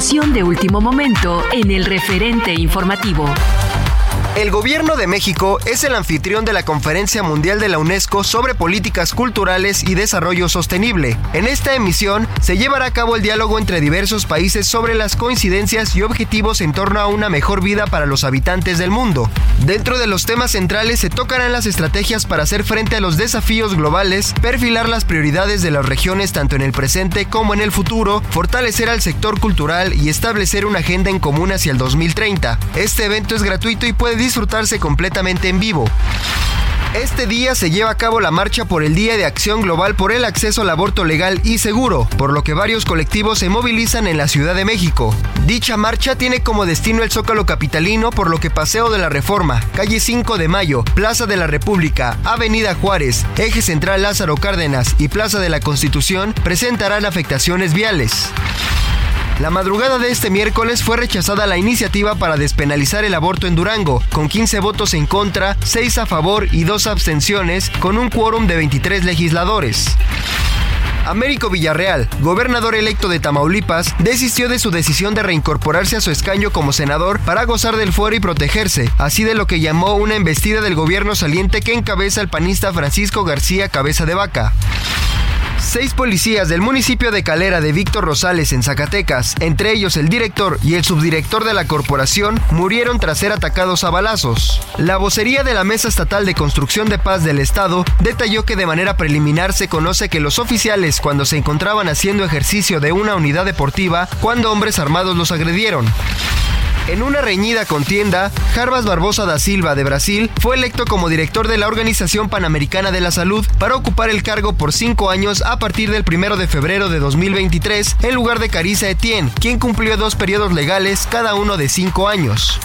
De último momento en el referente informativo. El gobierno de México es el anfitrión de la Conferencia Mundial de la UNESCO sobre Políticas Culturales y Desarrollo Sostenible. En esta emisión se llevará a cabo el diálogo entre diversos países sobre las coincidencias y objetivos en torno a una mejor vida para los habitantes del mundo. Dentro de los temas centrales se tocarán las estrategias para hacer frente a los desafíos globales, perfilar las prioridades de las regiones tanto en el presente como en el futuro, fortalecer al sector cultural y establecer una agenda en común hacia el 2030. Este evento es gratuito y puede disfrutarse completamente en vivo. Este día se lleva a cabo la marcha por el Día de Acción Global por el acceso al aborto legal y seguro, por lo que varios colectivos se movilizan en la Ciudad de México. Dicha marcha tiene como destino el Zócalo Capitalino, por lo que Paseo de la Reforma, Calle 5 de Mayo, Plaza de la República, Avenida Juárez, Eje Central Lázaro Cárdenas y Plaza de la Constitución presentarán afectaciones viales. La madrugada de este miércoles fue rechazada la iniciativa para despenalizar el aborto en Durango, con 15 votos en contra, 6 a favor y 2 abstenciones, con un quórum de 23 legisladores. Américo Villarreal, gobernador electo de Tamaulipas, desistió de su decisión de reincorporarse a su escaño como senador para gozar del fuero y protegerse, así de lo que llamó una embestida del gobierno saliente que encabeza el panista Francisco García Cabeza de Vaca. Seis policías del municipio de Calera de Víctor Rosales en Zacatecas, entre ellos el director y el subdirector de la corporación, murieron tras ser atacados a balazos. La vocería de la Mesa Estatal de Construcción de Paz del Estado detalló que de manera preliminar se conoce que los oficiales cuando se encontraban haciendo ejercicio de una unidad deportiva, cuando hombres armados los agredieron. En una reñida contienda, Jarbas Barbosa da Silva de Brasil fue electo como director de la Organización Panamericana de la Salud para ocupar el cargo por cinco años a partir del 1 de febrero de 2023 en lugar de Carissa Etienne, quien cumplió dos periodos legales cada uno de cinco años.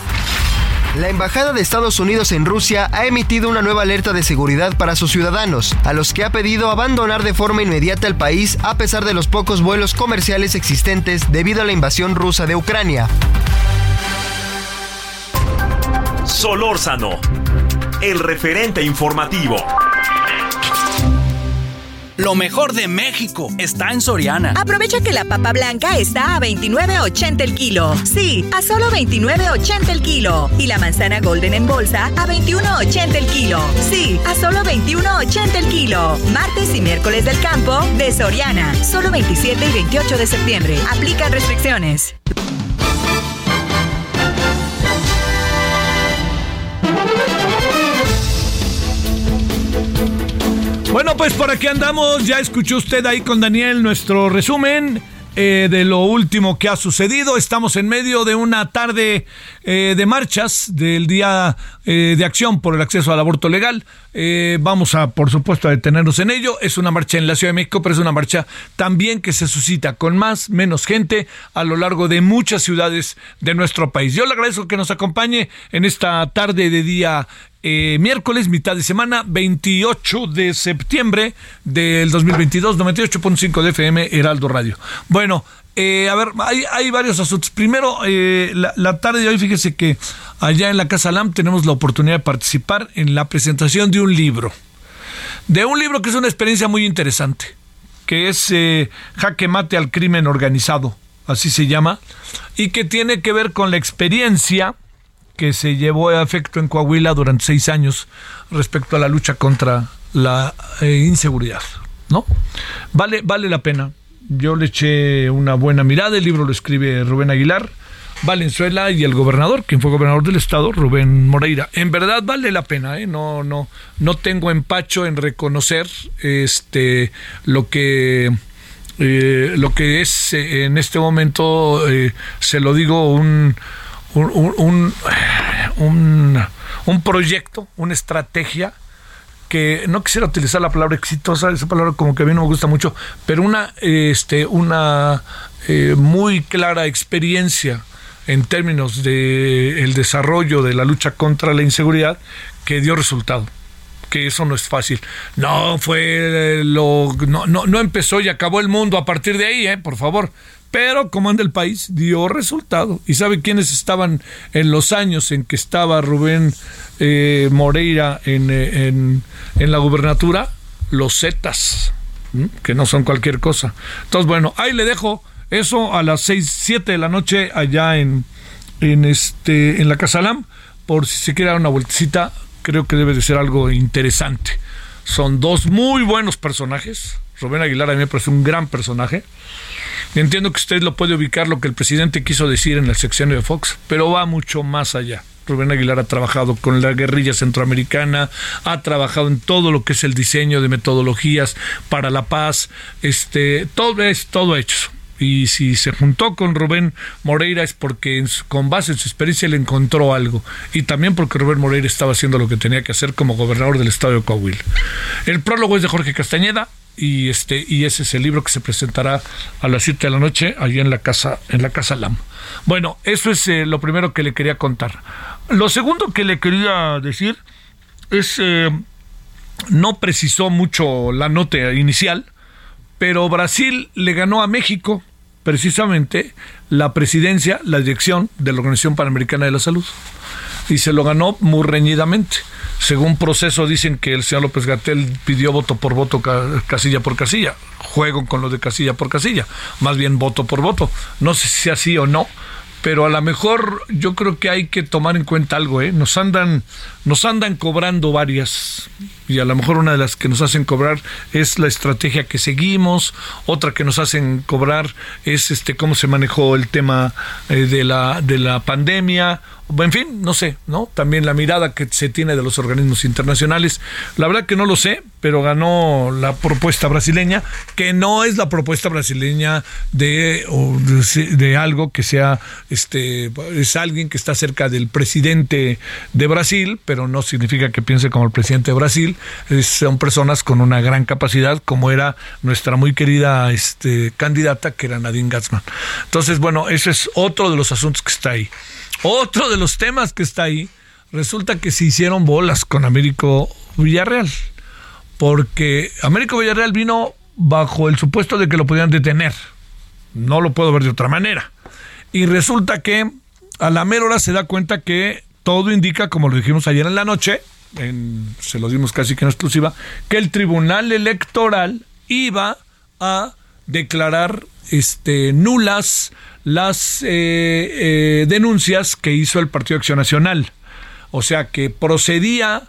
La Embajada de Estados Unidos en Rusia ha emitido una nueva alerta de seguridad para sus ciudadanos, a los que ha pedido abandonar de forma inmediata el país a pesar de los pocos vuelos comerciales existentes debido a la invasión rusa de Ucrania. Solórzano, el referente informativo. Lo mejor de México está en Soriana. Aprovecha que la papa blanca está a 29.80 el kilo. Sí, a solo 29.80 el kilo. Y la manzana golden en bolsa a 21.80 el kilo. Sí, a solo 21.80 el kilo. Martes y miércoles del campo de Soriana. Solo 27 y 28 de septiembre. Aplica restricciones. Bueno, pues por aquí andamos. Ya escuchó usted ahí con Daniel nuestro resumen. eh, de lo último que ha sucedido. Estamos en medio de una tarde eh, de marchas del Día eh, de Acción por el Acceso al Aborto Legal. Vamos a, por supuesto, a detenernos en ello. Es una marcha en la Ciudad de México, pero es una marcha también que se suscita con más, menos gente a lo largo de muchas ciudades de nuestro país. Yo le agradezco que nos acompañe en esta tarde de día eh, miércoles, mitad de semana, 28 de septiembre del 2022, 98.5 de FM, Heraldo Radio. Bueno, eh, a ver, hay, varios asuntos. Primero, eh, la, tarde de hoy, fíjese que allá en la Casa LAM tenemos la oportunidad de participar en la presentación de un libro. De un libro que es una experiencia muy interesante, que es Jaque Mate al Crimen Organizado, así se llama, y que tiene que ver con la experiencia que se llevó a efecto en Coahuila durante seis años respecto a la lucha contra la eh, inseguridad, ¿no? Vale, vale la pena. Yo le eché una buena mirada, el libro lo escribe Rubén Aguilar, Valenzuela y el gobernador, quien fue gobernador del estado, Rubén Moreira. En verdad vale la pena, ¿eh? no, no, no tengo empacho en reconocer este lo que eh, lo que es eh, en este momento, se lo digo, un, un, un, proyecto, una estrategia que no quisiera utilizar la palabra exitosa, esa palabra como que a mí no me gusta mucho, pero una, este, una eh, muy clara experiencia en términos de el desarrollo de la lucha contra la inseguridad que dio resultado que eso no es fácil. No fue lo no, no, no empezó y acabó el mundo a partir de ahí, ¿eh? por favor pero como anda el país, dio resultado. ¿Y sabe quiénes estaban en los años en que estaba Rubén eh, Moreira eh, en, en, la gubernatura? Los Zetas, que no son cualquier cosa. Entonces, bueno, ahí le dejo eso a las seis, siete de la noche allá en, en, este, en la Casa Lam, por si se quiere dar una vueltecita, creo que debe de ser algo interesante. Son dos muy buenos personajes. Rubén Aguilar a mí me parece un gran personaje. Entiendo que usted lo puede ubicar lo que el presidente quiso decir en la sección de Fox, pero va mucho más allá. Rubén Aguilar ha trabajado con la guerrilla centroamericana, ha trabajado en todo lo que es el diseño de metodologías para la paz, este, todo es todo hecho. Y si se juntó con Rubén Moreira es porque con base en su experiencia le encontró algo. Y también porque Rubén Moreira estaba haciendo lo que tenía que hacer como gobernador del estado de Coahuila. El prólogo es de Jorge Castañeda, y este y ese es el libro que se presentará a las 7 de la noche allí en la casa en la casa Lam. Bueno, eso es eh, lo primero que le quería contar. Lo segundo que le quería decir es eh, no precisó mucho la nota inicial, pero Brasil le ganó a México precisamente la presidencia, la dirección de la Organización Panamericana de la Salud y se lo ganó muy reñidamente según proceso dicen que el señor López Gatel pidió voto por voto, casilla por casilla. Juego con lo de casilla por casilla. Más bien voto por voto. No sé si así o no, pero a lo mejor yo creo que hay que tomar en cuenta algo, ¿eh? Nos andan, nos andan cobrando varias, y a lo mejor una de las que nos hacen cobrar es la estrategia que seguimos, otra que nos hacen cobrar es este cómo se manejó el tema eh, de la de la pandemia, en fin, no sé, ¿no? También la mirada que se tiene de los organismos internacionales. La verdad que no lo sé, pero ganó la propuesta brasileña, que no es la propuesta brasileña de, de, algo que sea, este, es alguien que está cerca del presidente de Brasil, pero no significa que piense como el presidente de Brasil. son personas con una gran capacidad, como era nuestra muy querida este, candidata, que era Nadine Gatzman. Entonces, bueno, ese es otro de los asuntos que está ahí. Otro de los temas que está ahí, resulta que se hicieron bolas con Américo Villarreal, porque Américo Villarreal vino bajo el supuesto de que lo podían detener. No lo puedo ver de otra manera. Y resulta que a la mera hora se da cuenta que todo indica, como lo dijimos ayer en la noche, se lo dimos casi que en exclusiva, que el Tribunal Electoral iba a declarar este, nulas las eh, eh, denuncias que hizo el Partido Acción Nacional. O sea que procedía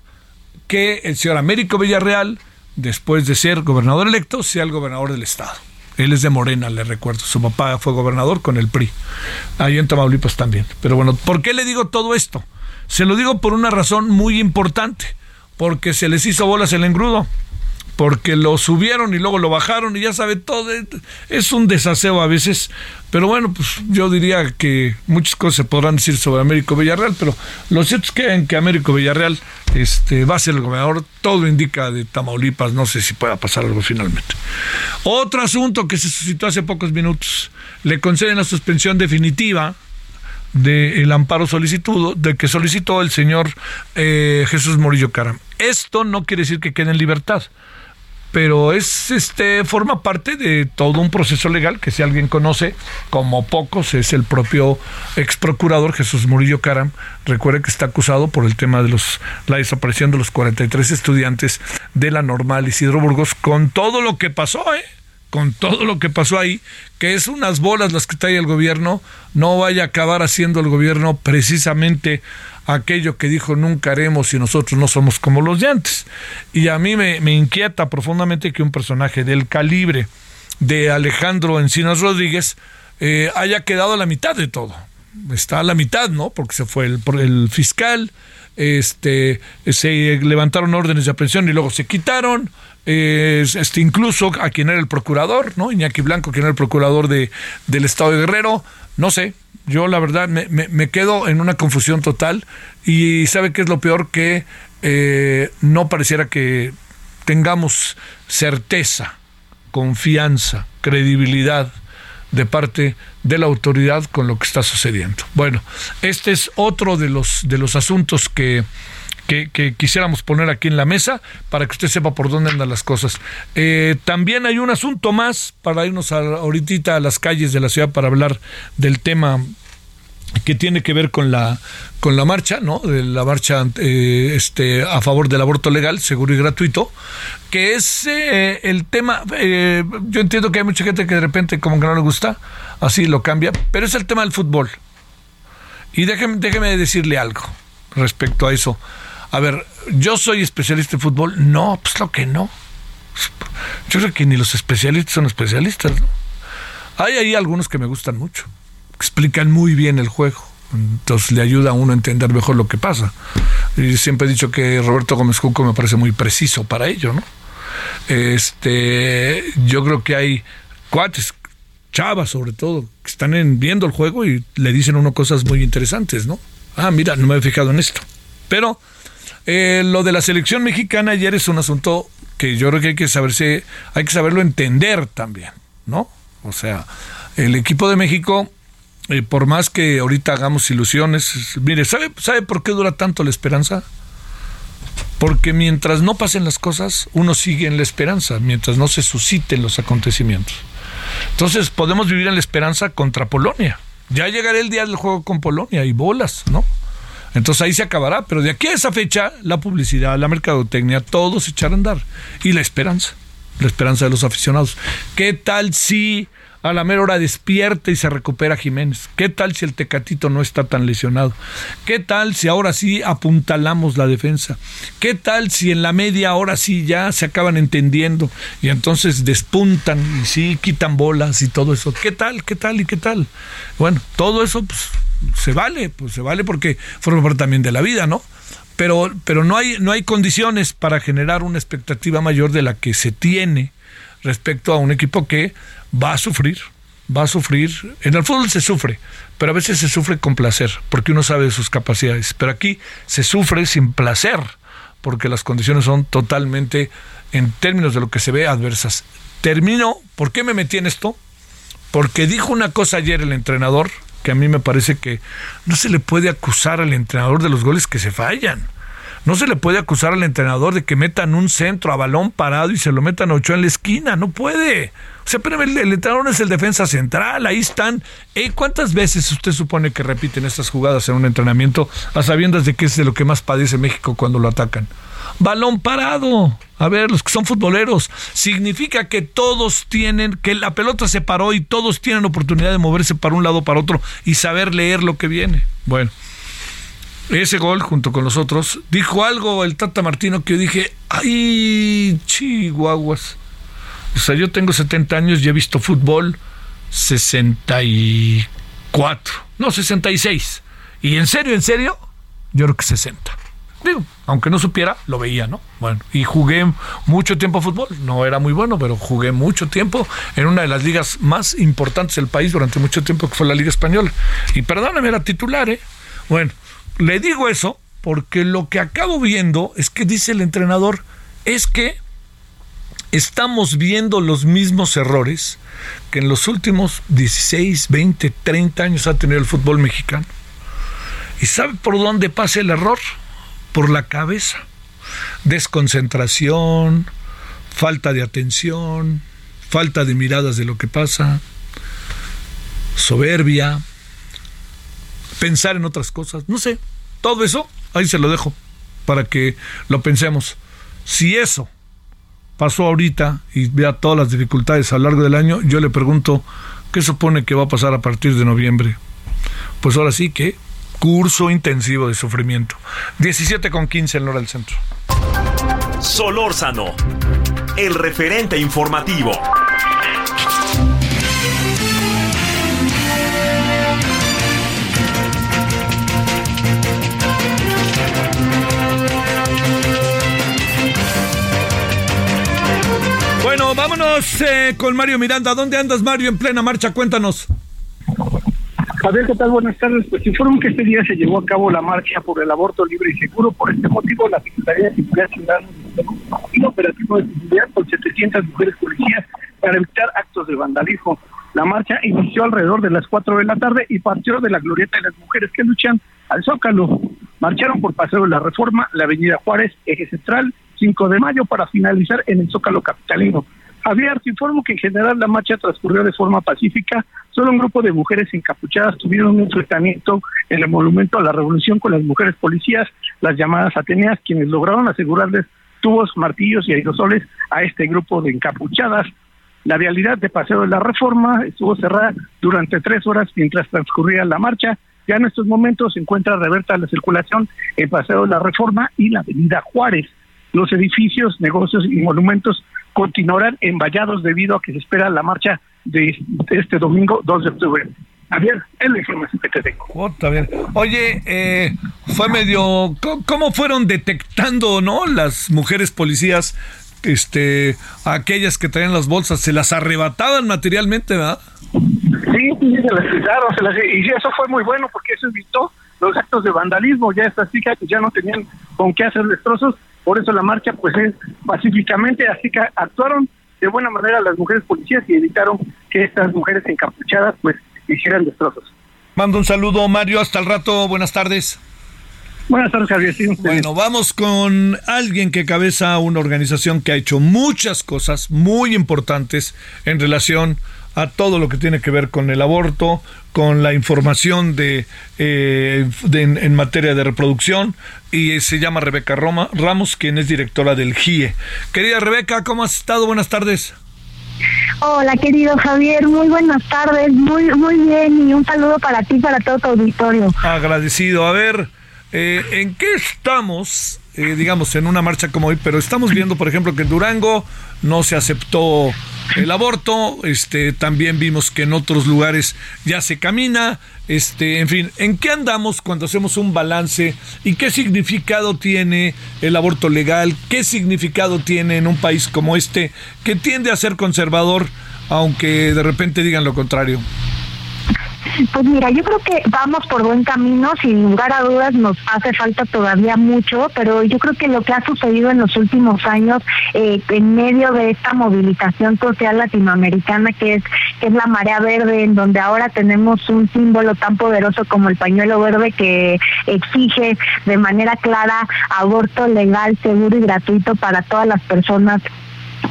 que el señor Américo Villarreal, después de ser gobernador electo, sea el gobernador del Estado. Él es de Morena, le recuerdo. Su papá fue gobernador con el PRI. Ahí en Tamaulipas también. Pero bueno, ¿por qué le digo todo esto? Se lo digo por una razón muy importante. Porque se les hizo bolas el engrudo. Porque lo subieron y luego lo bajaron y ya sabe todo. Es un desaseo a veces, pero bueno, pues yo diría que muchas cosas se podrán decir sobre Américo Villarreal, pero lo cierto es que en Américo Villarreal este, va a ser el gobernador, todo indica de Tamaulipas, no sé si pueda pasar algo finalmente. Otro asunto que se suscitó hace pocos minutos, le conceden la suspensión definitiva del amparo solicitado, de que solicitó el señor eh, Jesús Morillo Caram. Esto no quiere decir que quede en libertad pero es este forma parte de todo un proceso legal que si alguien conoce como pocos es el propio ex procurador Jesús Murillo Caram. Recuerde que está acusado por el tema de los la desaparición de los 43 estudiantes de la normal Isidro Burgos con todo lo que pasó eh con todo lo que pasó ahí, que es unas bolas las que trae el gobierno, no vaya a acabar haciendo el gobierno precisamente aquello que dijo nunca haremos si nosotros no somos como los de antes. Y a mí me, inquieta profundamente que un personaje del calibre de Alejandro Encinas Rodríguez eh, haya quedado a la mitad de todo. Está a la mitad, ¿no? Porque se fue el, el fiscal, este, se levantaron órdenes de aprehensión y luego se quitaron. este, incluso a quien era el procurador, ¿no? Iñaki Blanco, quien era el procurador de, del Estado de Guerrero, no sé, yo la verdad me, me, quedo en una confusión total y sabe qué es lo peor que eh, no pareciera que tengamos certeza, confianza, credibilidad de parte de la autoridad con lo que está sucediendo. Bueno, este es otro de los de los asuntos que que, quisiéramos poner aquí en la mesa para que usted sepa por dónde andan las cosas. Eh, también hay un asunto más para irnos ahorita a las calles de la ciudad para hablar del tema que tiene que ver con la con la marcha, ¿no? De la marcha eh, este a favor del aborto legal, seguro y gratuito, que es eh, el tema. yo entiendo que hay mucha gente que de repente como que no le gusta, así lo cambia, pero es el tema del fútbol. Y déjeme, déjeme decirle algo respecto a eso. A ver, ¿yo soy especialista en fútbol? No, pues lo que no. Yo creo que ni los especialistas son especialistas, ¿no? Hay ahí algunos que me gustan mucho. Explican muy bien el juego. Entonces le ayuda a uno a entender mejor lo que pasa. Y siempre he dicho que Roberto Gómez Junco me parece muy preciso para ello, ¿no? Este, yo creo que hay cuates, chavas sobre todo, que están viendo el juego y le dicen uno cosas muy interesantes, ¿no? Ah, mira, no me he fijado en esto. Pero eh, lo de la selección mexicana ayer es un asunto que yo creo que hay que saberse, hay que saberlo entender también, ¿no? O sea, el equipo de México, eh, por más que ahorita hagamos ilusiones, mire, ¿sabe, ¿sabe por qué dura tanto la esperanza? Porque mientras no pasen las cosas, uno sigue en la esperanza, mientras no se susciten los acontecimientos. Entonces podemos vivir en la esperanza contra Polonia. Ya llegará el día del juego con Polonia y bolas, ¿no? Entonces ahí se acabará, pero de aquí a esa fecha la publicidad, la mercadotecnia, todo se echará a andar. Y la esperanza, la esperanza de los aficionados. ¿Qué tal si a la mera hora despierta y se recupera Jiménez? ¿Qué tal si el Tecatito no está tan lesionado? ¿Qué tal si ahora sí apuntalamos la defensa? ¿Qué tal si en la media hora sí ya se acaban entendiendo y entonces despuntan y sí quitan bolas y todo eso? ¿Qué tal? ¿Qué tal y qué tal? Bueno, todo eso pues se vale, pues se vale porque forma parte también de la vida, ¿no? Pero, pero no, hay, no hay condiciones para generar una expectativa mayor de la que se tiene respecto a un equipo que va a sufrir, va a sufrir. En el fútbol se sufre, pero a veces se sufre con placer, porque uno sabe de sus capacidades. Pero aquí se sufre sin placer, porque las condiciones son totalmente, en términos de lo que se ve, adversas. Termino, ¿por qué me metí en esto? Porque dijo una cosa ayer el entrenador, que a mí me parece que no se le puede acusar al entrenador de los goles que se fallan. No se le puede acusar al entrenador de que metan un centro a balón parado y se lo metan a ocho en la esquina. No puede. O sea, pero el, entrenador es el defensa central. Ahí están. ¿Cuántas veces usted supone que repiten estas jugadas en un entrenamiento a sabiendas de que es de lo que más padece México cuando lo atacan? balón parado. A ver, los que son futboleros, significa que todos tienen, que la pelota se paró y todos tienen oportunidad de moverse para un lado para otro y saber leer lo que viene. Bueno, ese gol junto con los otros, dijo algo el Tata Martino que yo dije, ay, chihuahuas. O sea, yo tengo 70 años y he visto fútbol 64, no, 66. Y en serio, en serio, yo creo que 60 Digo, aunque no supiera, lo veía, ¿no? Bueno, y jugué mucho tiempo a fútbol. No era muy bueno, pero jugué mucho tiempo en una de las ligas más importantes del país durante mucho tiempo, que fue la Liga Española. Y perdóname, era titular, ¿eh? Bueno, le digo eso porque lo que acabo viendo es que dice el entrenador, es que estamos viendo los mismos errores que en los últimos 16, 20, 30 años ha tenido el fútbol mexicano. ¿Y sabe por dónde pasa el error? Por la cabeza. Desconcentración, falta de atención, falta de miradas de lo que pasa, soberbia, pensar en otras cosas, no sé, todo eso, ahí se lo dejo, para que lo pensemos. Si eso pasó ahorita y vea todas las dificultades a lo largo del año, yo le pregunto, ¿qué supone que va a pasar a partir de noviembre? Pues ahora sí que curso intensivo de sufrimiento. 17 con 15 en hora del centro. Solórzano, el referente informativo. Vámonos eh, con Mario Miranda. ¿Dónde andas, Mario, en plena marcha? Cuéntanos. Javier, ¿qué tal? Buenas tardes. Pues informo que este día se llevó a cabo la marcha por el aborto libre y seguro. Por este motivo, la Secretaría de Seguridad Ciudadana un operativo de seguridad con 700 mujeres policías para evitar actos de vandalismo. La marcha inició alrededor de las 4 de la tarde y partió de la glorieta de las mujeres que luchan al Zócalo. Marcharon por Paseo de la Reforma, la Avenida Juárez, Eje Central, 5 de mayo para finalizar en el Zócalo Capitalino. Javier, te informo que en general la marcha transcurrió de forma pacífica. Solo un grupo de mujeres encapuchadas tuvieron un enfrentamiento en el monumento a la revolución con las mujeres policías, las llamadas Ateneas, quienes lograron asegurarles tubos, martillos y aerosoles a este grupo de encapuchadas. La vialidad de Paseo de la Reforma estuvo cerrada durante tres horas mientras transcurría la marcha. Ya en estos momentos se encuentra reverta la circulación en Paseo de la Reforma y la Avenida Juárez. Los edificios, negocios y monumentos continuarán envallados debido a que se espera la marcha de, este domingo 2 de octubre. Javier, es la información que te tengo. Oh. Oye, eh, fue medio... ¿Cómo fueron detectando, no? Las mujeres policías, este, aquellas que traían las bolsas, se las arrebataban materialmente, ¿verdad? Sí, sí, se las quitaron, se las, y eso fue muy bueno porque eso evitó los actos de vandalismo. Ya estas chicas ya no tenían con qué hacer destrozos por eso la marcha pues es pacíficamente, así que actuaron de buena manera las mujeres policías y evitaron que estas mujeres encapuchadas pues hicieran destrozos. Mando un saludo Mario, hasta el rato, buenas tardes. Buenas tardes, Javier. bueno, vamos con alguien que cabeza una organización que ha hecho muchas cosas muy importantes en relación a todo lo que tiene que ver con el aborto, con la información de, eh, en, materia de reproducción y se llama Rebeca Roma, Ramos, quien es directora del GIE. Querida Rebeca, ¿cómo has estado? Buenas tardes. Hola, querido Javier, muy buenas tardes, muy muy bien y un saludo para ti, para todo tu auditorio. Agradecido. A ver, eh, ¿en qué estamos, eh, digamos, en una marcha como hoy? Pero estamos viendo, por ejemplo, que en Durango no se aceptó el aborto, este, también vimos que en otros lugares ya se camina, este, en fin, ¿en qué andamos cuando hacemos un balance y qué significado tiene el aborto legal? ¿Qué significado tiene en un país como este que tiende a ser conservador, aunque de repente digan lo contrario? Pues mira, yo creo que vamos por buen camino, sin lugar a dudas nos hace falta todavía mucho, pero yo creo que lo que ha sucedido en los últimos años eh, en medio de esta movilización social latinoamericana que es, que es la marea verde, en donde ahora tenemos un símbolo tan poderoso como el pañuelo verde que exige de manera clara aborto legal, seguro y gratuito para todas las personas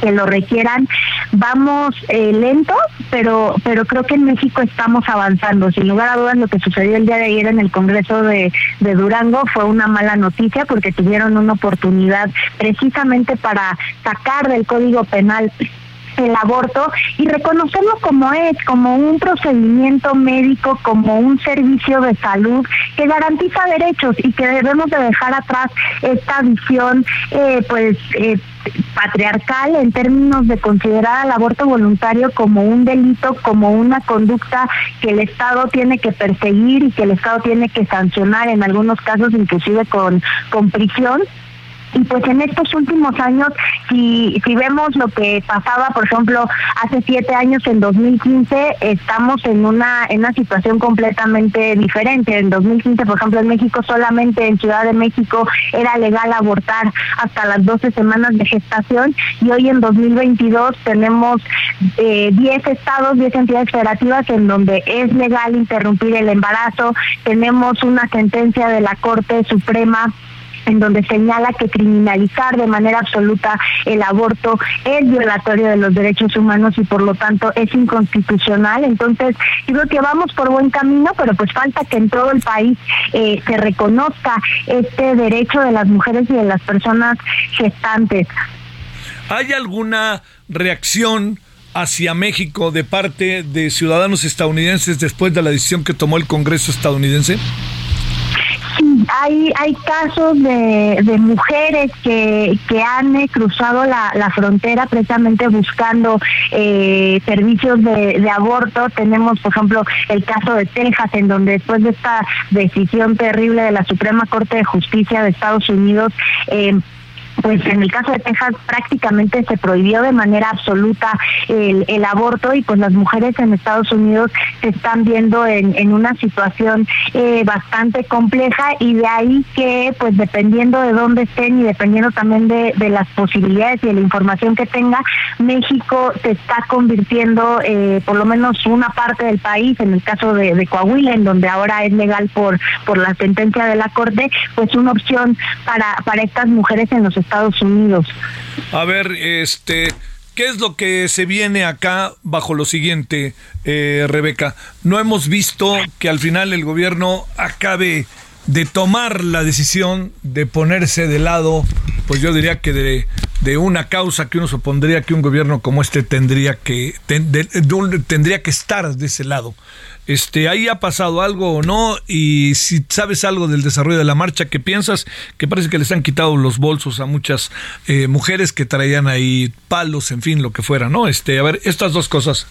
que lo requieran. Vamos eh, lentos, pero, pero creo que en México estamos avanzando. Sin lugar a dudas, lo que sucedió el día de ayer en el Congreso de, de Durango fue una mala noticia porque tuvieron una oportunidad precisamente para sacar del Código Penal el aborto y reconocerlo como es, como un procedimiento médico, como un servicio de salud que garantiza derechos y que debemos de dejar atrás esta visión eh, pues eh, patriarcal en términos de considerar al aborto voluntario como un delito, como una conducta que el Estado tiene que perseguir y que el Estado tiene que sancionar en algunos casos inclusive con, con prisión y pues en estos últimos años, si, si vemos lo que pasaba, por ejemplo, hace siete años, en 2015, estamos en una, en una situación completamente diferente. En 2015, por ejemplo, en México solamente en Ciudad de México era legal abortar hasta las 12 semanas de gestación y hoy en 2022 tenemos eh, 10 estados, 10 entidades federativas en donde es legal interrumpir el embarazo. Tenemos una sentencia de la Corte Suprema en donde señala que criminalizar de manera absoluta el aborto es violatorio de los derechos humanos y por lo tanto es inconstitucional. Entonces, yo creo que vamos por buen camino, pero pues falta que en todo el país eh, se reconozca este derecho de las mujeres y de las personas gestantes. ¿Hay alguna reacción hacia México de parte de ciudadanos estadounidenses después de la decisión que tomó el Congreso estadounidense? Hay, hay casos de, de mujeres que, que han eh, cruzado la, la frontera precisamente buscando eh, servicios de, de aborto. Tenemos, por ejemplo, el caso de Texas, en donde después de esta decisión terrible de la Suprema Corte de Justicia de Estados Unidos, eh, pues en el caso de Texas prácticamente se prohibió de manera absoluta el, aborto y pues las mujeres en Estados Unidos se están viendo en, una situación eh, bastante compleja y de ahí que pues dependiendo de dónde estén y dependiendo también de, las posibilidades y de la información que tenga, México se está convirtiendo eh, por lo menos una parte del país, en el caso de, de Coahuila, en donde ahora es legal por, por la sentencia de la Corte, pues una opción para, para estas mujeres en los Estados Unidos. A ver, este, ¿qué es lo que se viene acá bajo lo siguiente, eh, Rebeca? No hemos visto que al final el gobierno acabe de tomar la decisión de ponerse de lado, pues yo diría que de, de una causa que uno supondría que un gobierno como este tendría que tendría que estar de ese lado. Este, ahí ha pasado algo o no, y si sabes algo del desarrollo de la marcha, ¿qué piensas? Que parece que les han quitado los bolsos a muchas eh, mujeres que traían ahí palos, en fin, lo que fuera, ¿no? Este, a ver, estas dos cosas.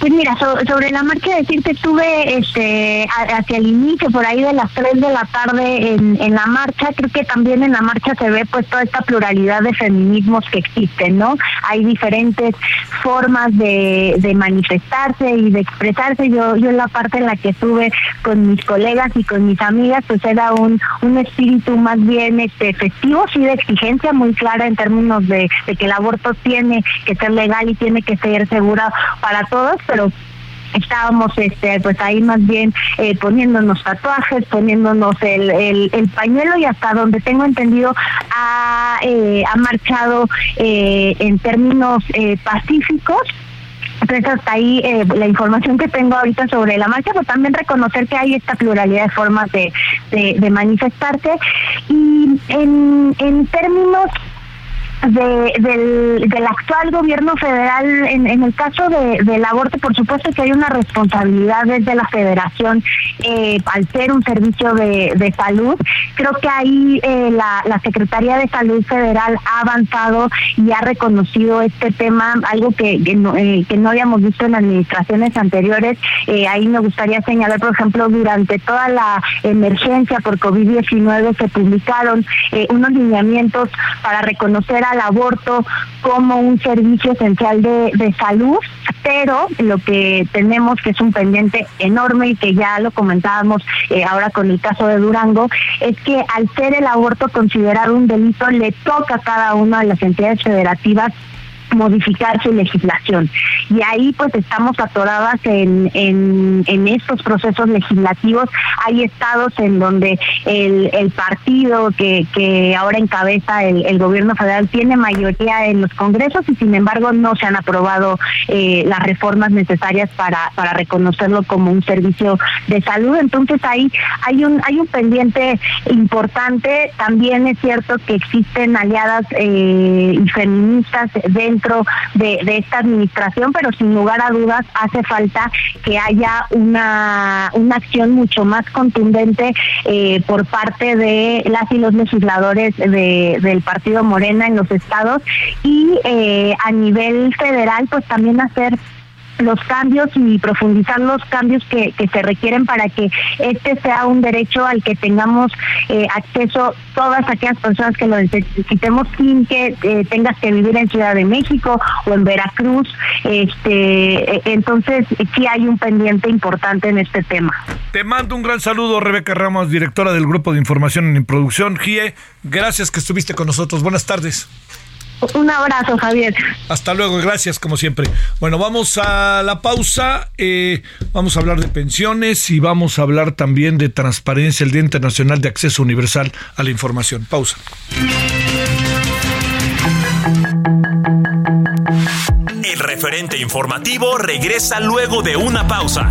Pues mira, so, sobre la marcha decirte, estuve este, hacia el inicio, por ahí de las 3 de la tarde en, en, la marcha, creo que también en la marcha se ve pues toda esta pluralidad de feminismos que existen, ¿no? Hay diferentes formas de, de manifestarse y de expresarse. Yo, yo en la parte en la que estuve con mis colegas y con mis amigas, pues era un, un espíritu más bien este, festivo, sí de exigencia muy clara en términos de, de que el aborto tiene que ser legal y tiene que ser segura para todos, pero estábamos este pues ahí más bien eh, poniéndonos tatuajes, poniéndonos el, el, el, pañuelo y hasta donde tengo entendido ha, eh, ha marchado eh, en términos eh, pacíficos. Entonces hasta ahí eh, la información que tengo ahorita sobre la marcha, pues también reconocer que hay esta pluralidad de formas de, de, de manifestarse y en, en términos de, del, actual gobierno federal en, en el caso de, del aborto por supuesto que hay una responsabilidad desde la federación eh, al ser un servicio de, salud. Creo que ahí eh, la, la Secretaría de Salud Federal ha avanzado y ha reconocido este tema algo que, que, no, eh, que no habíamos visto en administraciones anteriores. Eh, ahí me gustaría señalar por ejemplo durante toda la emergencia por COVID-19 se publicaron eh, unos lineamientos para reconocer al aborto como un servicio esencial de, de, salud, pero lo que tenemos que es un pendiente enorme y que ya lo comentábamos eh, ahora con el caso de Durango, es que al ser el aborto considerado un delito le toca a cada una de las entidades federativas modificar su legislación. Y ahí pues estamos atoradas en, en, estos procesos legislativos. Hay estados en donde el, el partido que, que ahora encabeza el, gobierno federal tiene mayoría en los congresos y sin embargo no se han aprobado eh, las reformas necesarias para, para reconocerlo como un servicio de salud. Entonces ahí hay un, hay un pendiente importante. También es cierto que existen aliadas eh, y feministas dentro dentro de, esta administración, pero sin lugar a dudas hace falta que haya una, una acción mucho más contundente eh, por parte de las y los legisladores de, del Partido Morena en los estados y eh, a nivel federal pues también hacer los cambios y profundizar los cambios que, se requieren para que este sea un derecho al que tengamos eh, acceso todas aquellas personas que lo necesitemos sin que eh, tengas que vivir en Ciudad de México o en Veracruz. Este, e, entonces sí hay un pendiente importante en este tema. Te mando un gran saludo, Rebeca Ramos, directora del Grupo de Información en Producción, GIE. Gracias que estuviste con nosotros. Buenas tardes. Un abrazo, Javier. Hasta luego, gracias como siempre. Bueno, vamos a la pausa. Eh, vamos a hablar de pensiones y vamos a hablar también de transparencia, el Día Internacional de Acceso Universal a la Información. Pausa. El referente informativo regresa luego de una pausa.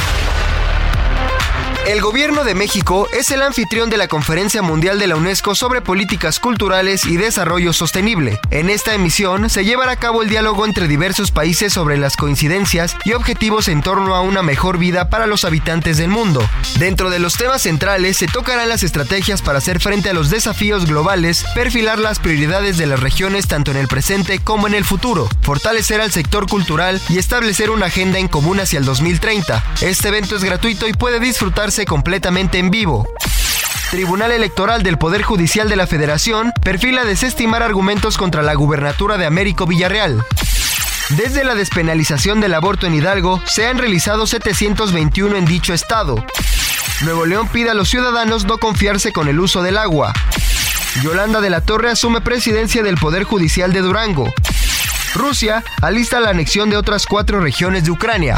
El gobierno de México es el anfitrión de la Conferencia Mundial de la UNESCO sobre Políticas Culturales y Desarrollo Sostenible. En esta emisión se llevará a cabo el diálogo entre diversos países sobre las coincidencias y objetivos en torno a una mejor vida para los habitantes del mundo. Dentro de los temas centrales se tocarán las estrategias para hacer frente a los desafíos globales, perfilar las prioridades de las regiones tanto en el presente como en el futuro, fortalecer al sector cultural y establecer una agenda en común hacia el 2030. Este evento es gratuito y puede completamente en vivo. Tribunal Electoral del Poder Judicial de la Federación perfila desestimar argumentos contra la gubernatura de Américo Villarreal. Desde la despenalización del aborto en Hidalgo, se han realizado 721 en dicho estado. Nuevo León pide a los ciudadanos no confiarse con el uso del agua. Yolanda de la Torre asume presidencia del Poder Judicial de Durango. Rusia alista la anexión de otras cuatro regiones de Ucrania.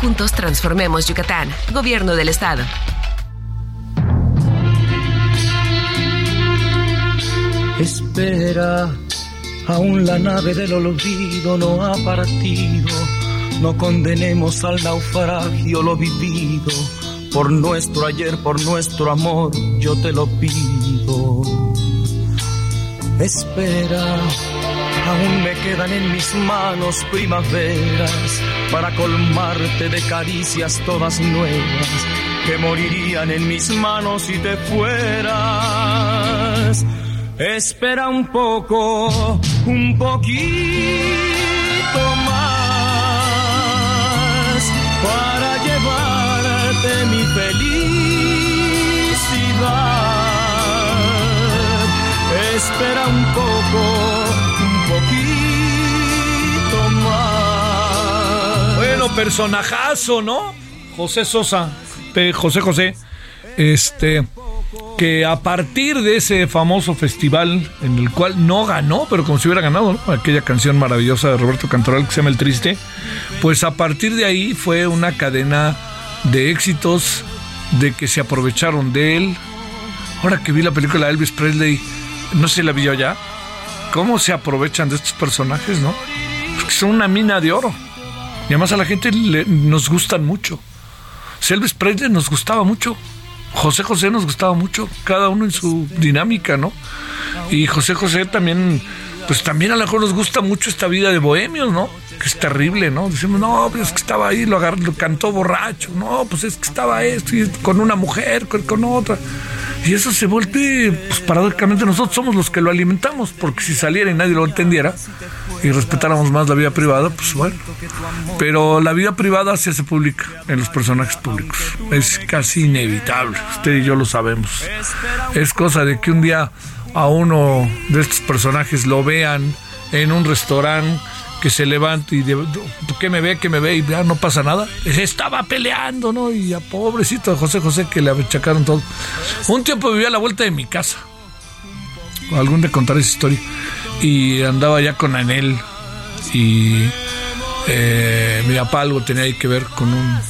Juntos transformemos Yucatán. Gobierno del Estado. Espera, aún la nave del olvido no ha partido. No condenemos al naufragio lo vivido. Por nuestro ayer, por nuestro amor, yo te lo pido. Espera, aún me quedan en mis manos primaveras para colmarte de caricias todas nuevas que morirían en mis manos si te fueras. Espera un poco, un poquito Personajazo, ¿no? José Sosa. José José, este, que a partir de ese famoso festival en el cual no ganó, pero como si hubiera ganado, aquella canción maravillosa de Roberto Cantoral que se llama El Triste, pues a partir de ahí fue una cadena de éxitos, de que se aprovecharon de él. Ahora que vi la película de Elvis Presley, no sé si la vi yo ya, cómo se aprovechan de estos personajes, ¿no? Son una mina de oro. Y además a la gente nos gustan mucho. Elvis Presley nos gustaba mucho. José José nos gustaba mucho, cada uno en su dinámica, ¿no? Y José José también, pues también a lo mejor nos gusta mucho esta vida de bohemios, ¿no? Que es terrible, ¿no? Decimos, no, pues es que estaba ahí, lo, agarró, lo cantó borracho, no, pues es que estaba esto, y con una mujer, con otra. Y eso se vuelve, pues paradójicamente nosotros somos los que lo alimentamos, porque si saliera y nadie lo entendiera y respetáramos más la vida privada, pues bueno. Pero la vida privada se hace pública en los personajes públicos. Es casi inevitable, usted y yo lo sabemos. Es cosa de que un día a uno de estos personajes lo vean en un restaurante que se levanta y ¿qué me ve? que me ve? Y ya no pasa nada. Estaba peleando, ¿no? Y a pobrecito José José que le achacaron todo. Un tiempo vivía a la vuelta de mi casa. Algún de contar esa historia. Y andaba ya con Anel. Y eh, mi papá algo tenía ahí que ver con un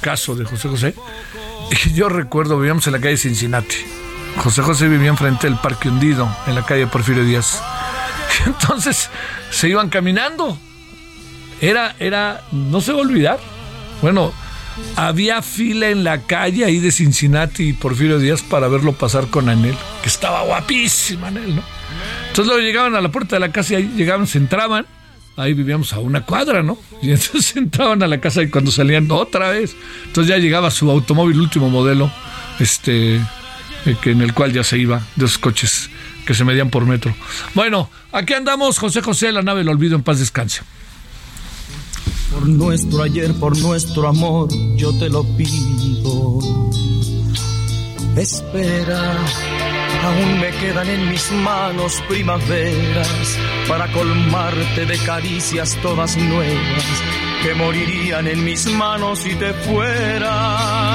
caso de José José. Y yo recuerdo, vivíamos en la calle Cincinnati. José José vivía enfrente del Parque Hundido, en la calle Porfirio Díaz. Entonces se iban caminando. Era, era, no se va a olvidar. Bueno, había fila en la calle ahí de Cincinnati y Porfirio Díaz para verlo pasar con Anel, que estaba guapísima Anel, ¿no? Entonces luego llegaban a la puerta de la casa y ahí llegaban, se entraban, ahí vivíamos a una cuadra, ¿no? Y entonces entraban a la casa y cuando salían otra vez, entonces ya llegaba su automóvil último modelo, este, eh, en el cual ya se iba, de esos coches que se medían por metro. Bueno, aquí andamos, José José, la nave lo olvido, en paz descanse. Por nuestro ayer, por nuestro amor, yo te lo pido. Espera, aún me quedan en mis manos primaveras para colmarte de caricias todas nuevas que morirían en mis manos si te fueras.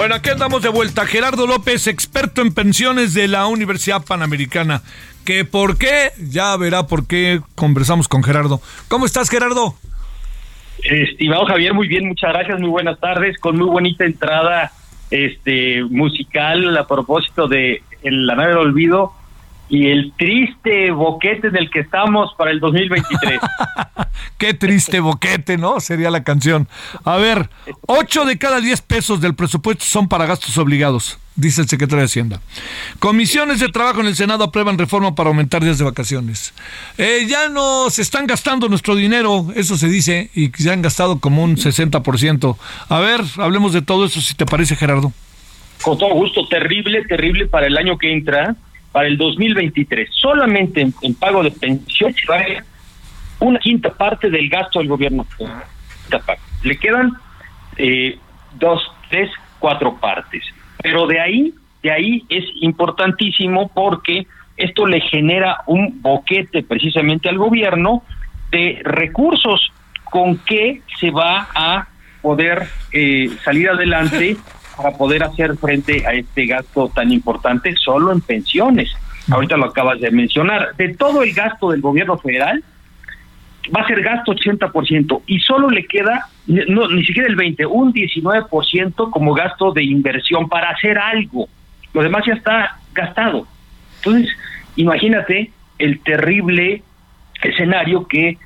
Bueno, aquí andamos de vuelta. Gerardo López, experto en pensiones de la Universidad Panamericana. ¿Que por qué? Ya verá por qué conversamos con Gerardo. ¿Cómo estás, Gerardo? Estimado Javier, muy bien, muchas gracias, muy buenas tardes, con muy bonita entrada este musical a propósito de La nave del olvido y el triste boquete en el que estamos para el 2023. Qué triste boquete, ¿no? Sería la canción. A ver, 8 de cada 10 pesos del presupuesto son para gastos obligados, dice el secretario de Hacienda. Comisiones de trabajo en el Senado aprueban reforma para aumentar días de vacaciones. Eh, ya no se están gastando nuestro dinero, eso se dice, y se han gastado como un 60%. A ver, hablemos de todo eso, si te parece, Gerardo. Con todo gusto, terrible, terrible para el año que entra para el 2023. Solamente en, pago de a una quinta parte del gasto del gobierno. Le quedan eh, dos, tres, cuatro partes. Pero de ahí, de ahí es importantísimo porque esto le genera un boquete precisamente al gobierno de recursos con que se va a poder eh, salir adelante para poder hacer frente a este gasto tan importante solo en pensiones. Ahorita lo acabas de mencionar. De todo el gasto del gobierno federal, va a ser gasto 80% y solo le queda, no, ni siquiera el 20, un 19% como gasto de inversión para hacer algo. Lo demás ya está gastado. Entonces, imagínate el terrible escenario que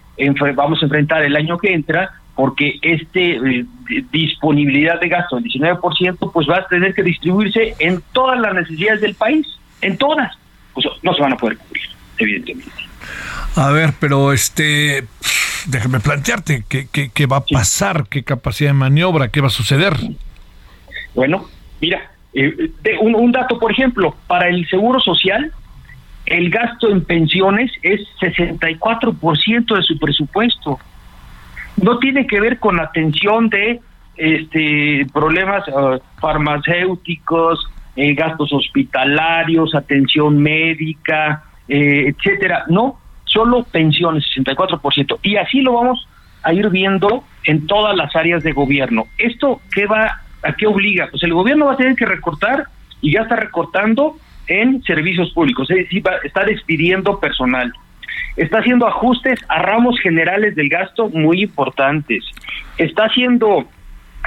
vamos a enfrentar el año que entra porque este eh, disponibilidad de gasto del 19% pues va a tener que distribuirse en todas las necesidades del país, en todas. Pues no se van a poder cubrir, evidentemente. A ver, pero este déjame plantearte, ¿qué, qué, va a pasar? ¿Qué capacidad de maniobra? ¿Qué va a suceder? Bueno, mira, eh, un, un, dato, por ejemplo, para el Seguro Social, el gasto en pensiones es 64% de su presupuesto. No tiene que ver con atención de este problemas uh, farmacéuticos, eh, gastos hospitalarios, atención médica, eh, etcétera. No, solo pensiones, 64%. Y así lo vamos a ir viendo en todas las áreas de gobierno. ¿Esto qué va, a qué obliga? Pues el gobierno va a tener que recortar y ya está recortando en servicios públicos, es decir, está despidiendo personal, está haciendo ajustes a ramos generales del gasto muy importantes, está haciendo,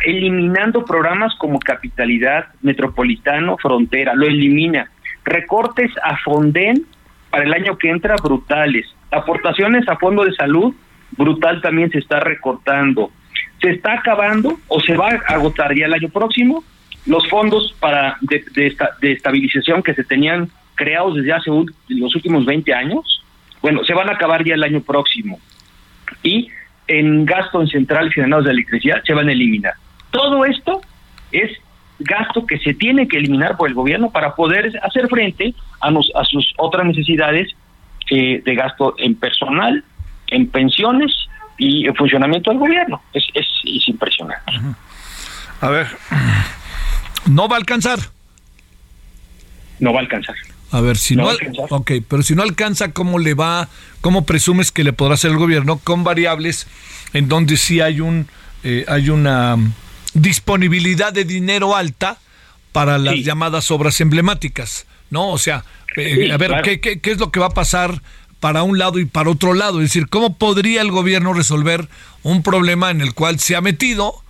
eliminando programas como capitalidad, metropolitano, frontera, lo elimina, recortes a Fonden para el año que entra brutales, aportaciones a fondo de salud brutal también se está recortando, se está acabando o se va a agotar ya el año próximo los fondos para de, estabilización que se tenían creados desde hace los últimos 20 años, bueno, se van a acabar ya el año próximo. Y en gasto en centrales y de electricidad se van a eliminar. Todo esto es gasto que se tiene que eliminar por el gobierno para poder hacer frente a, a sus otras necesidades eh, de gasto en personal, en pensiones y en funcionamiento del gobierno. Es, es, impresionante. A ver, no va a alcanzar. No va a alcanzar. A ver, si no, ok, pero si no alcanza, ¿cómo le va, cómo presumes que le podrá hacer el gobierno con variables en donde sí hay un, eh, hay una disponibilidad de dinero alta para las llamadas obras emblemáticas, ¿no? O sea, eh, a ver, ¿qué, qué, qué es lo que va a pasar para un lado y para otro lado? Es decir, ¿cómo podría el gobierno resolver un problema en el cual se ha metido,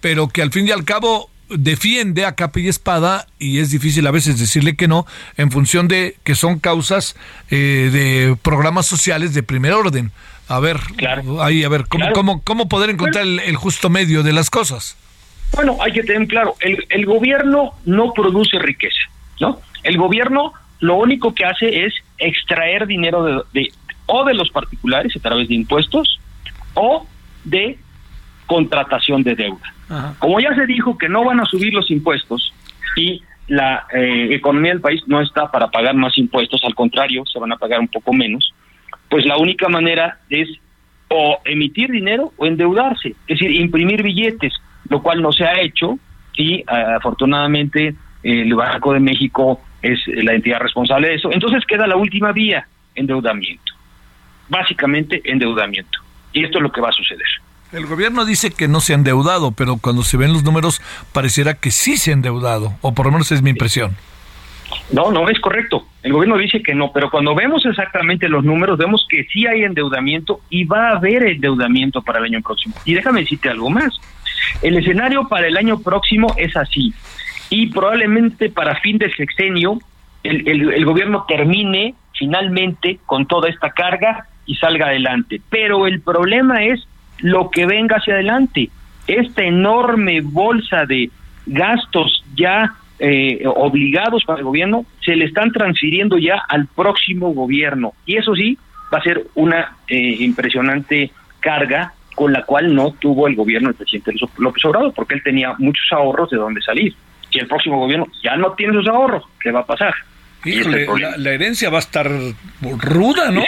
pero que al fin y al cabo defiende a capa y espada y es difícil a veces decirle que no en función de que son causas eh, de programas sociales de primer orden. A ver, ahí, a ver, ¿cómo, cómo, cómo poder encontrar el, justo medio de las cosas? Bueno, hay que tener claro, el, el gobierno no produce riqueza, ¿no? El gobierno lo único que hace es extraer dinero de, de o de los particulares a través de impuestos o de contratación de deuda. Como ya se dijo que no van a subir los impuestos y la eh, economía del país no está para pagar más impuestos, al contrario, se van a pagar un poco menos, pues la única manera es o emitir dinero o endeudarse, es decir, imprimir billetes, lo cual no se ha hecho y afortunadamente el Banco de México es la entidad responsable de eso. Entonces queda la última vía, endeudamiento. Básicamente endeudamiento. Y esto es lo que va a suceder. El gobierno dice que no se ha endeudado, pero cuando se ven los números pareciera que sí se ha endeudado, o por lo menos es mi impresión. No, no es correcto. El gobierno dice que no, pero cuando vemos exactamente los números, vemos que sí hay endeudamiento y va a haber endeudamiento para el año próximo. Y déjame decirte algo más. El escenario para el año próximo es así. Y probablemente para fin de sexenio el, el gobierno termine finalmente con toda esta carga y salga adelante. Pero el problema es lo que venga hacia adelante. Esta enorme bolsa de gastos ya eh, obligados para el gobierno se le están transfiriendo ya al próximo gobierno. Y eso sí, va a ser una eh, impresionante carga con la cual no tuvo el gobierno del presidente López Obrador, porque él tenía muchos ahorros de dónde salir. Y el próximo gobierno ya no tiene esos ahorros, ¿qué va a pasar? la, herencia va a estar ruda, ¿no?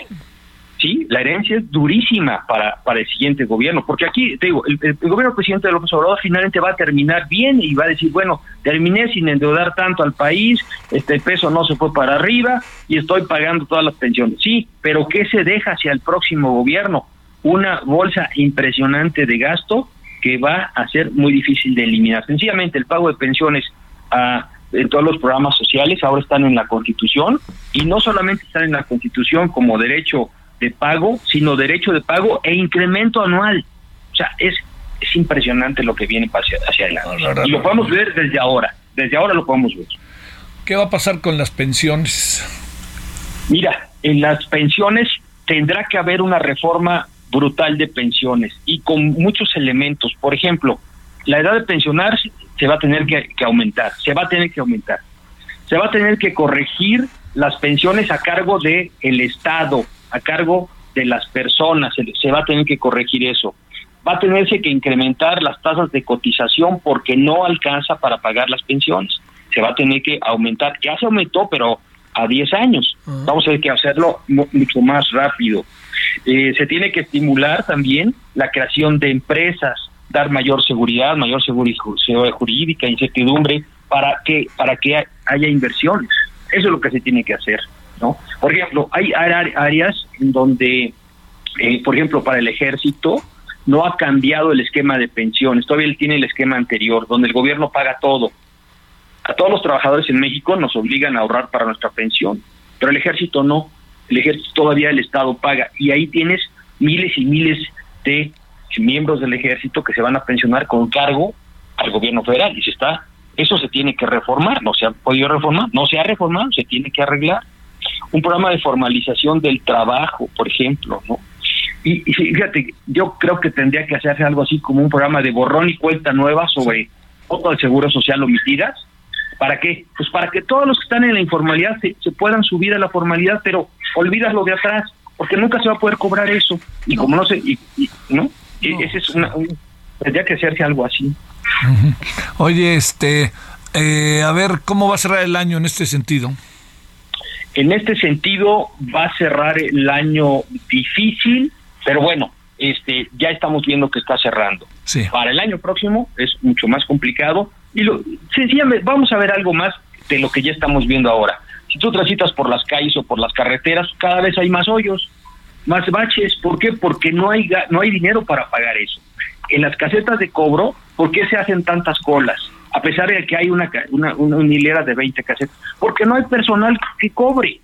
Sí, la herencia es durísima para, para el siguiente gobierno, porque aquí, te digo, el, gobierno presidente de López Obrador finalmente va a terminar bien y va a decir, bueno, terminé sin endeudar tanto al país, este peso no se fue para arriba y estoy pagando todas las pensiones. Sí, pero ¿qué se deja hacia el próximo gobierno? Una bolsa impresionante de gasto que va a ser muy difícil de eliminar. Sencillamente el pago de pensiones a en todos los programas sociales ahora están en la Constitución y no solamente están en la Constitución como derecho de pago, sino derecho de pago e incremento anual. O sea, es, es impresionante lo que viene hacia, hacia adelante. y lo podemos ver desde ahora, desde ahora lo podemos ver. ¿Qué va a pasar con las pensiones? Mira, en las pensiones tendrá que haber una reforma brutal de pensiones y con muchos elementos. Por ejemplo, la edad de pensionar se va a tener que, que aumentar, se va a tener que aumentar. Se va a tener que corregir las pensiones a cargo de el Estado, a cargo de las personas, se, se va a tener que corregir eso. Va a tenerse que incrementar las tasas de cotización porque no alcanza para pagar las pensiones. Se va a tener que aumentar. Ya se aumentó, pero a 10 años. Vamos a tener que hacerlo mu- mucho más rápido. Eh, se tiene que estimular también la creación de empresas, dar mayor seguridad, mayor seguri- seguridad jurídica, incertidumbre, para que, para que ha- haya inversiones. Eso es lo que se tiene que hacer. ¿No? Por ejemplo, hay áreas en donde, eh, por ejemplo, para el ejército, no ha cambiado el esquema de pensiones, todavía él tiene el esquema anterior, donde el gobierno paga todo. A todos los trabajadores en México nos obligan a ahorrar para nuestra pensión, pero el ejército no. El ejército todavía el Estado paga y ahí tienes miles y miles de miembros del ejército que se van a pensionar con cargo al gobierno federal y se está eso se tiene que reformar, no se ha podido reformar, no se ha reformado, se tiene que arreglar. Un programa de formalización del trabajo, por ejemplo, ¿no? Y, y fíjate, yo creo que tendría que hacerse algo así como un programa de borrón y cuenta nueva sobre cuotas de seguro social omitidas. ¿Para qué? Pues para que todos los que están en la informalidad se, se puedan subir a la formalidad, pero olvidas lo de atrás, porque nunca se va a poder cobrar eso. Y como no sé, y, y- ¿no? Y Ese es una, un- tendría que hacerse algo así. Oye, este, eh, a ver, ¿cómo va a cerrar el año en este sentido? En este sentido, va a cerrar el año difícil, pero bueno, este, ya estamos viendo que está cerrando. Sí. Para el año próximo es mucho más complicado y lo, sencillamente vamos a ver algo más de lo que ya estamos viendo ahora. Si tú transitas por las calles o por las carreteras, cada vez hay más hoyos, más baches. ¿Por qué? Porque no hay no hay dinero para pagar eso. En las casetas de cobro, ¿por qué se hacen tantas colas? A pesar de que hay una, ca- una, una, una hilera de 20 casetas. Porque no hay personal que cobre.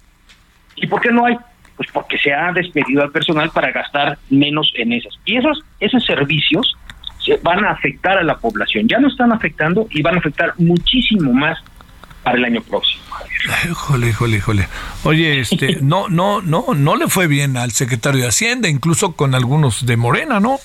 ¿Y por qué no hay? Pues porque se ha despedido al personal para gastar menos en esas. Y esos, esos servicios se van a afectar a la población. Ya no están afectando y van a afectar muchísimo más para el año próximo. Híjole, híjole, híjole. Oye, este, no, no, no, no le fue bien al secretario de Hacienda, incluso con algunos de Morena, ¿no?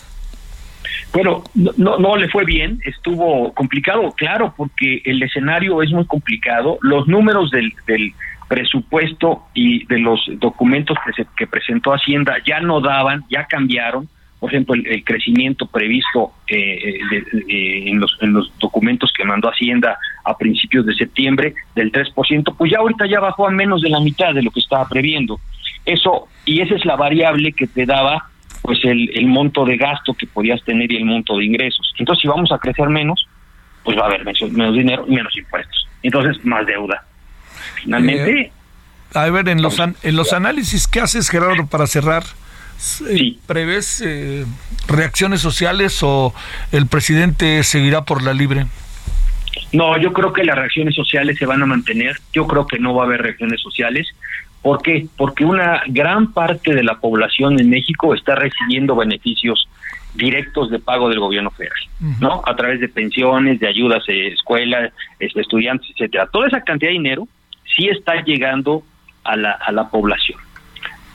Bueno, no, no, le fue bien, estuvo complicado, claro, porque el escenario es muy complicado, los números del, del presupuesto y de los documentos que, se, que presentó Hacienda ya no daban, ya cambiaron, por ejemplo, el, crecimiento previsto eh, de- de- en, los, en los documentos que mandó Hacienda a principios de septiembre del 3%, pues ya ahorita ya bajó a menos de la mitad de lo que estaba previendo. Eso, y esa es la variable que te daba pues el, el monto de gasto que podías tener y el monto de ingresos. Entonces, si vamos a crecer menos, pues va a haber menos, menos dinero y menos impuestos. Entonces, más deuda. Finalmente, Eh, a ver, en los, an- en los análisis que haces, Gerardo, para cerrar, eh, ¿prevés eh, reacciones sociales o el presidente seguirá por la libre? No, yo creo que las reacciones sociales se van a mantener. Yo creo que no va a haber reacciones sociales. ¿Por qué? Porque una gran parte de la población en México está recibiendo beneficios directos de pago del gobierno federal, ¿no? A través de pensiones, de ayudas, eh, escuelas, estudiantes, etcétera. Toda esa cantidad de dinero sí está llegando a la, a la población.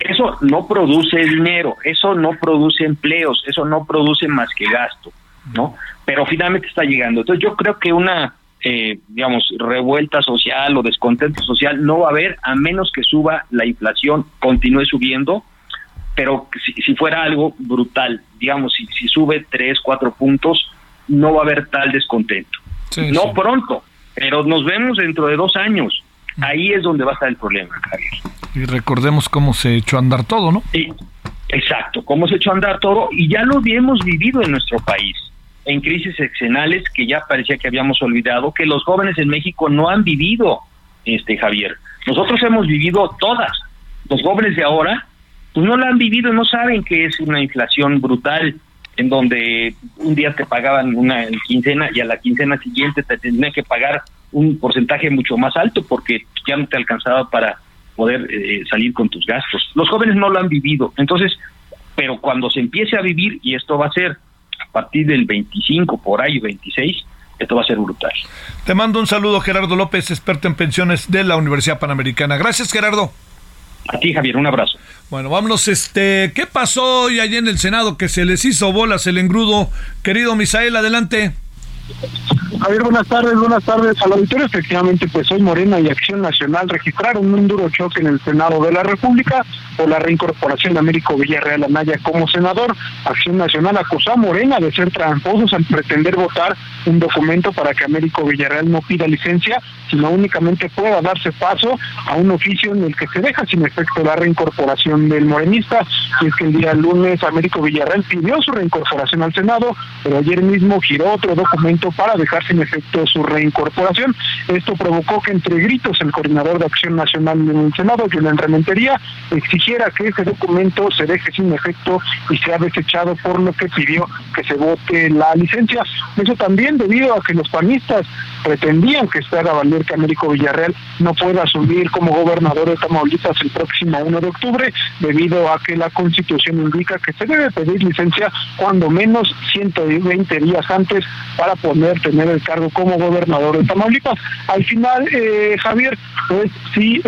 Eso no produce dinero, eso no produce empleos, eso no produce más que gasto, ¿no? Pero finalmente está llegando. Entonces yo creo que una, eh, digamos, revuelta social o descontento social no va a haber a menos que suba la inflación, continúe subiendo, pero si, si fuera algo brutal, digamos, si, si sube tres, cuatro puntos, no va a haber tal descontento. no pronto, pero nos vemos dentro de dos años. Ahí es donde va a estar el problema, Javier. Y recordemos cómo se echó a andar todo, ¿no? Sí, exacto, cómo se echó a andar todo y ya lo habíamos vivido en nuestro país, en crisis exenales que ya parecía que habíamos olvidado, que los jóvenes en México no han vivido, este Javier. Nosotros hemos vivido todas. Los jóvenes de ahora, pues no la han vivido, no saben que es una inflación brutal, en donde un día te pagaban una quincena y a la quincena siguiente te tenían que pagar un porcentaje mucho más alto porque ya no te alcanzaba para poder eh, salir con tus gastos. Los jóvenes no lo han vivido, entonces, pero cuando se empiece a vivir, y esto va a ser a partir del 25, por ahí 26, esto va a ser brutal. Te mando un saludo, Gerardo López, experto en pensiones de la Universidad Panamericana. Gracias, Gerardo. A ti, Javier, un abrazo. Bueno, vámonos, este, ¿qué pasó hoy allá en el Senado que se les hizo bolas el engrudo? Querido Misael, adelante. Javier, buenas tardes, buenas tardes al auditorio. Efectivamente, pues hoy Morena y Acción Nacional registraron un duro choque en el Senado de la República por la reincorporación de Américo Villarreal Anaya como senador. Acción Nacional acusó a Morena de ser tramposos al pretender votar un documento para que Américo Villarreal no pida licencia, sino únicamente pueda darse paso a un oficio en el que se deja sin efecto la reincorporación del morenista. Y es que el día lunes Américo Villarreal pidió su reincorporación al Senado, pero ayer mismo giró otro documento para dejar sin efecto su reincorporación. Esto provocó que entre gritos el coordinador de Acción Nacional en el Senado, Julián Rementería, exigiera que ese documento se deje sin efecto y sea desechado por lo que pidió que se vote la licencia. Eso también debido a que los panistas pretendían que haga valer que Américo Villarreal no pueda asumir como gobernador de Tamaulipas el próximo 1 de octubre, debido a que la Constitución indica que se debe pedir licencia cuando menos 120 días antes para poder tener el cargo como gobernador de Tamaulipas. Al final, eh, Javier, pues sí,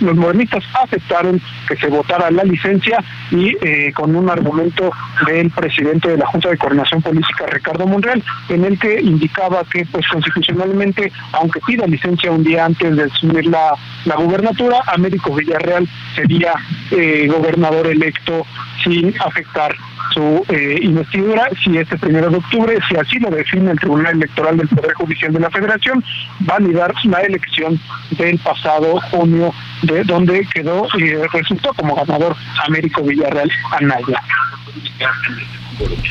los modernistas aceptaron que se votara la licencia y eh, con un argumento del presidente de la Junta de Coordinación Política, Ricardo Monreal, en el que indicaba que pues constitucionalmente, aunque pida licencia un día antes de asumir la, la gubernatura, Américo Villarreal sería eh, gobernador electo sin afectar su eh, investidura si este primero de octubre, si así lo define el Tribunal Electoral del Poder Judicial de la Federación, validar la elección del pasado junio, de donde quedó y eh, resultó como ganador Américo Villarreal Anaya.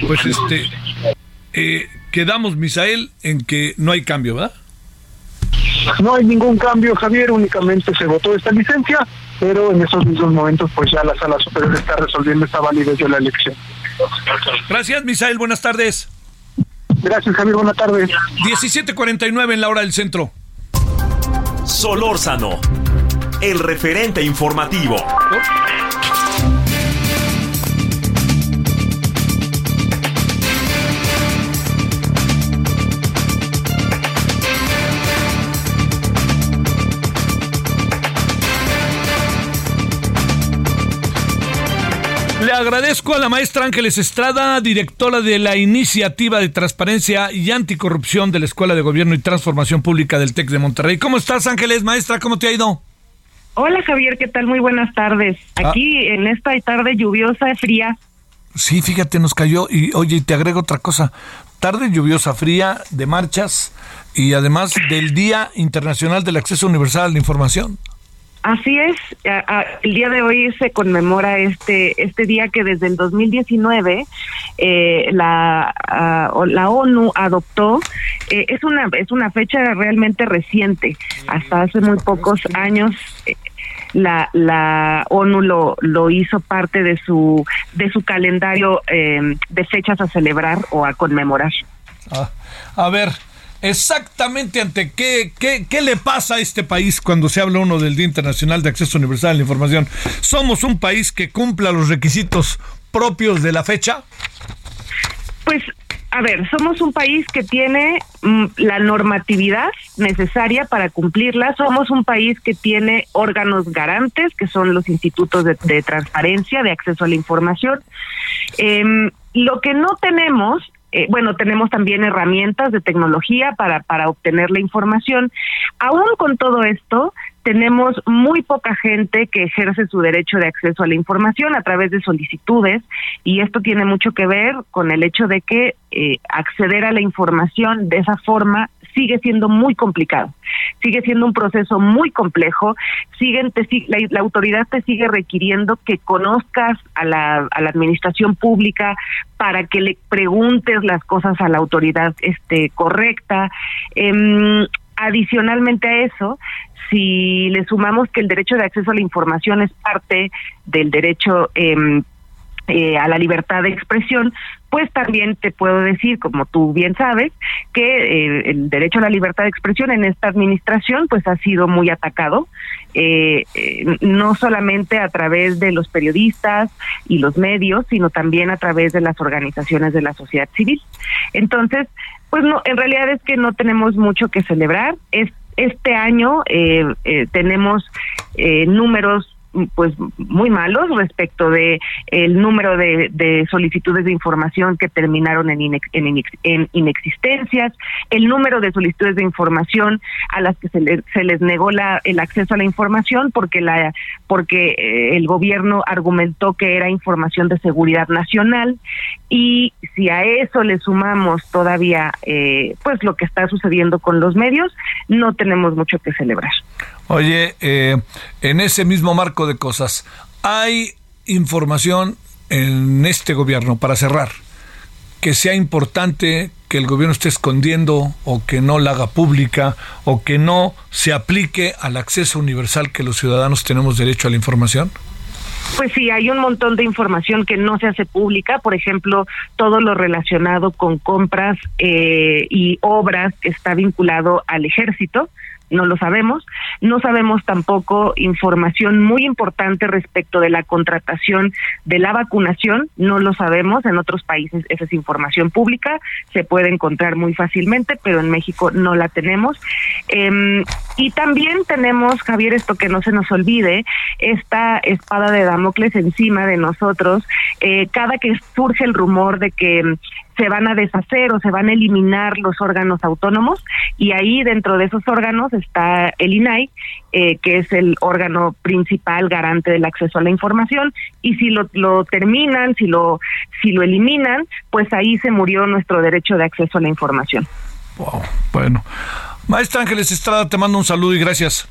Pues este, eh, quedamos, Misael, en que no hay cambio, ¿verdad? No hay ningún cambio, Javier, únicamente se votó esta licencia, pero en esos mismos momentos pues ya la Sala Superior está resolviendo esta validez de la elección. Gracias, Misael, buenas tardes. Gracias, Javier, buenas tardes. 17.49 en la hora del centro. Solórzano, el referente informativo. Le agradezco a la maestra Ángeles Estrada, directora de la Iniciativa de Transparencia y Anticorrupción de la Escuela de Gobierno y Transformación Pública del TEC de Monterrey. ¿Cómo estás, Ángeles, maestra? ¿Cómo te ha ido? Hola, Javier, ¿qué tal? Muy buenas tardes. Ah. Aquí en esta tarde lluviosa, fría. Sí, fíjate, nos cayó. Y oye, te agrego otra cosa. Tarde lluviosa, fría, de marchas y además del Día Internacional del Acceso Universal a la Información. Así es, el día de hoy se conmemora este este día que desde el 2019 eh, la la ONU adoptó eh, es una es una fecha realmente reciente hasta hace muy pocos años eh, la la ONU lo lo hizo parte de su de su calendario de fechas a celebrar o a conmemorar. Ah, a ver, exactamente ante qué, qué, qué, le pasa a este país cuando se habla uno del Día Internacional de Acceso Universal a la Información. ¿Somos un país que cumpla los requisitos propios de la fecha? Pues, a ver, somos un país que tiene mm, la normatividad necesaria para cumplirla. Somos un país que tiene órganos garantes, que son los institutos de, transparencia, de acceso a la información. Em, lo que no tenemos eh, bueno, tenemos también herramientas de tecnología para, para obtener la información. Aún con todo esto, tenemos muy poca gente que ejerce su derecho de acceso a la información a través de solicitudes y esto tiene mucho que ver con el hecho de que eh, acceder a la información de esa forma sigue siendo muy complicado, sigue siendo un proceso muy complejo, siguen la, autoridad te sigue requiriendo que conozcas a la, a la administración pública para que le preguntes las cosas a la autoridad este correcta. Em, adicionalmente a eso, si le sumamos que el derecho de acceso a la información es parte del derecho eh, eh, a la libertad de expresión, pues también te puedo decir, como tú bien sabes, que eh, el derecho a la libertad de expresión en esta administración pues ha sido muy atacado, eh, no solamente a través de los periodistas y los medios, sino también a través de las organizaciones de la sociedad civil. Entonces, pues no, en realidad es que no tenemos mucho que celebrar. Es, este año tenemos números pues muy malos respecto de el número de, de solicitudes de información que terminaron en, en, inexistencias, el número de solicitudes de información a las que se, se les negó la, el acceso a la información porque la porque eh, el gobierno argumentó que era información de seguridad nacional y si a eso le sumamos todavía eh, pues lo que está sucediendo con los medios no tenemos mucho que celebrar. Oye, eh, en ese mismo marco de cosas, ¿hay información en este gobierno, para cerrar, que sea importante que el gobierno esté escondiendo o que no la haga pública o que no se aplique al acceso universal que los ciudadanos tenemos derecho a la información? Pues sí, hay un montón de información que no se hace pública, por ejemplo, todo lo relacionado con compras eh, y obras está vinculado al ejército no lo sabemos. No sabemos tampoco información muy importante respecto de la contratación de la vacunación, no lo sabemos. En otros países esa es información pública, se puede encontrar muy fácilmente, pero en México no la tenemos. Em, y también tenemos, Javier, esto que no se nos olvide, esta espada de Damocles encima de nosotros, eh, cada que surge el rumor de que se van a deshacer o se van a eliminar los órganos autónomos y ahí dentro de esos órganos está el INAI, eh, que es el órgano principal garante del acceso a la información y si lo, lo terminan, si lo si lo eliminan, pues ahí se murió nuestro derecho de acceso a la información. Wow, bueno. Maestra Ángeles Estrada, te mando un saludo y gracias.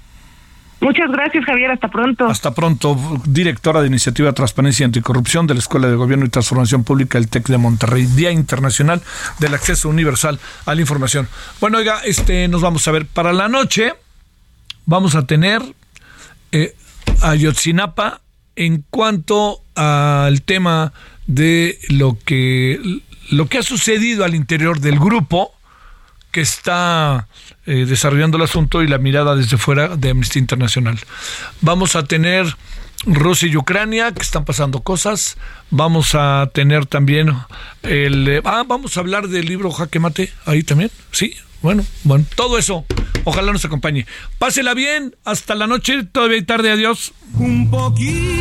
Muchas gracias, Javier. Hasta pronto. Hasta pronto, directora de Iniciativa Transparencia y Anticorrupción de la Escuela de Gobierno y Transformación Pública, el TEC de Monterrey, Día Internacional del Acceso Universal a la Información. Bueno, oiga, este, nos vamos a ver. Para la noche vamos a tener eh, a Yotzinapa en cuanto al tema de lo que, lo que ha sucedido al interior del grupo que está eh, desarrollando el asunto y la mirada desde fuera de Amnistía Internacional. Vamos a tener Rusia y Ucrania, que están pasando cosas. Vamos a tener también el... Eh, ah, vamos a hablar del libro Jaque Mate, ahí también, sí. Bueno, bueno, todo eso. Ojalá nos acompañe. Pásela bien, hasta la noche, todavía hay tarde, adiós. Un poquito.